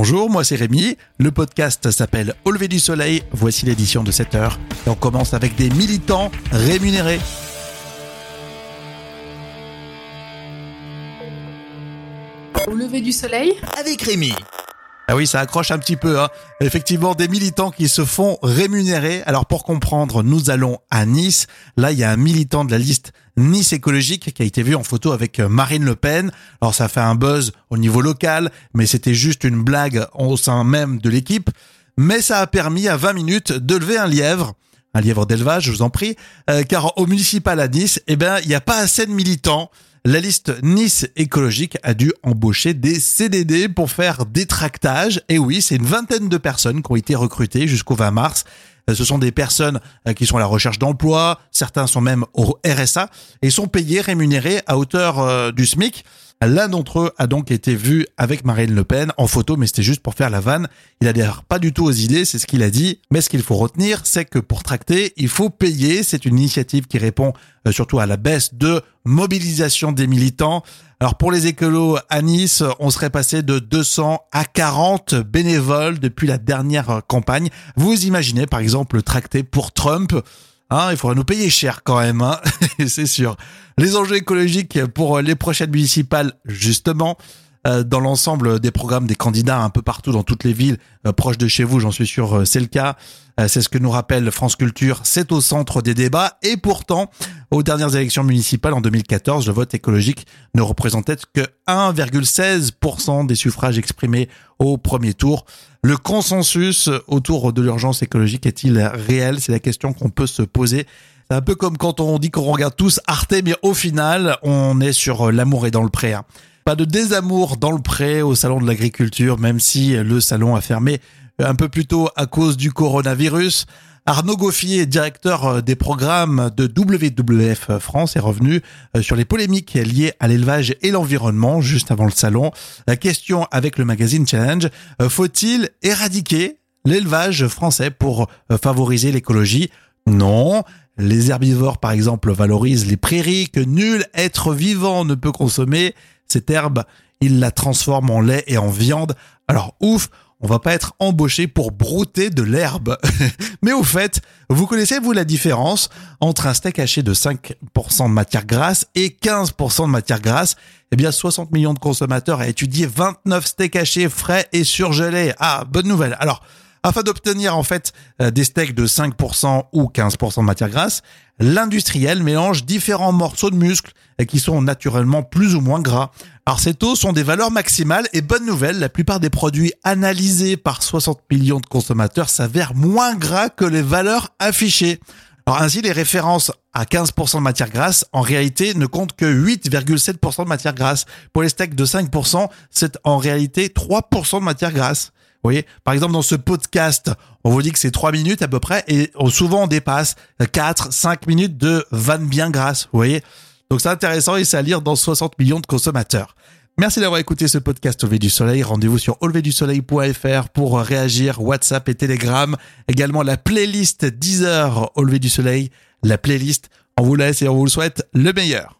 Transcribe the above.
Bonjour, moi c'est Rémi. Le podcast s'appelle Au lever du soleil. Voici l'édition de 7 heures. Et on commence avec des militants rémunérés. Au lever du soleil avec Rémi. Ah oui, ça accroche un petit peu. Hein. Effectivement, des militants qui se font rémunérer. Alors pour comprendre, nous allons à Nice. Là, il y a un militant de la liste Nice écologique qui a été vu en photo avec Marine Le Pen. Alors ça fait un buzz au niveau local, mais c'était juste une blague au sein même de l'équipe. Mais ça a permis à 20 minutes de lever un lièvre un lièvre d'élevage, je vous en prie, euh, car au municipal à Nice, eh ben, il n'y a pas assez de militants. La liste Nice écologique a dû embaucher des CDD pour faire des tractages. Et oui, c'est une vingtaine de personnes qui ont été recrutées jusqu'au 20 mars. Euh, ce sont des personnes euh, qui sont à la recherche d'emploi, certains sont même au RSA et sont payés, rémunérés à hauteur du SMIC. L'un d'entre eux a donc été vu avec Marine Le Pen en photo, mais c'était juste pour faire la vanne. Il adhère pas du tout aux idées, c'est ce qu'il a dit. Mais ce qu'il faut retenir, c'est que pour tracter, il faut payer. C'est une initiative qui répond euh, surtout à la baisse de mobilisation des militants. Alors pour les écolos à Nice, on serait passé de 200 à 40 bénévoles depuis la dernière campagne. Vous imaginez par exemple tracter pour Trump Hein, il faudra nous payer cher quand même, hein c'est sûr. Les enjeux écologiques pour les prochaines municipales, justement, euh, dans l'ensemble des programmes des candidats un peu partout dans toutes les villes euh, proches de chez vous, j'en suis sûr, euh, c'est le cas. c'est ce que nous rappelle France Culture, c'est au centre des débats et pourtant, aux dernières élections municipales en 2014, le vote écologique ne représentait que 1,16% des suffrages exprimés au premier tour. Le consensus autour de l'urgence écologique est-il réel? C'est la question qu'on peut se poser. C'est un peu comme quand on dit qu'on regarde tous Arte, mais au final, on est sur l'amour et dans le pré. Hein. Pas de désamour dans le pré au salon de l'agriculture, même si le salon a fermé un peu plus tôt à cause du coronavirus. Arnaud Goffier, directeur euh, des programmes de WWF France, est revenu euh, sur les polémiques liées à l'élevage et l'environnement juste avant le salon. La question avec le magazine Challenge, euh, faut-il éradiquer l'élevage français pour favoriser l'écologie? Non. Les herbivores, par exemple, valorisent les prairies que nul être vivant ne peut consommer. Cette herbe, ils la transforment en lait et en viande. Alors ouf, on va pas être embauché pour brouter de l'herbe. Mais au fait, vous connaissez vous la différence entre un steak haché de 5% de matière grasse et 15% de matière grasse? Eh bien 60 millions de consommateurs ont étudié 29 steaks hachés frais et surgelés. Ah, bonne nouvelle. Alors, afin d'obtenir en fait euh, des steaks de 5% ou 15% de matière grasse, l'industriel mélange différents morceaux de muscles qui sont naturellement plus ou moins gras. Alors ces taux sont des valeurs maximales et bonne nouvelle, la plupart des produits analysés par 60 millions de consommateurs s'avèrent moins gras que les valeurs affichées. Alors ainsi, les références à 15% de matière grasse, en réalité, ne comptent que 8,7% de matière grasse. Pour les steaks de 5%, c'est en réalité 3% de matière grasse. Voyez, par exemple, dans ce podcast, on vous dit que c'est 3 minutes à peu près et souvent on dépasse 4, 5 minutes de vanne bien grasse. Vous voyez Donc c'est intéressant et c'est à lire dans 60 millions de consommateurs. Merci d'avoir écouté ce podcast Au du soleil. Rendez-vous sur auleverdusoleil.fr pour réagir, WhatsApp et Telegram. Également la playlist 10 heures au lever du soleil. La playlist, on vous laisse et on vous le souhaite le meilleur.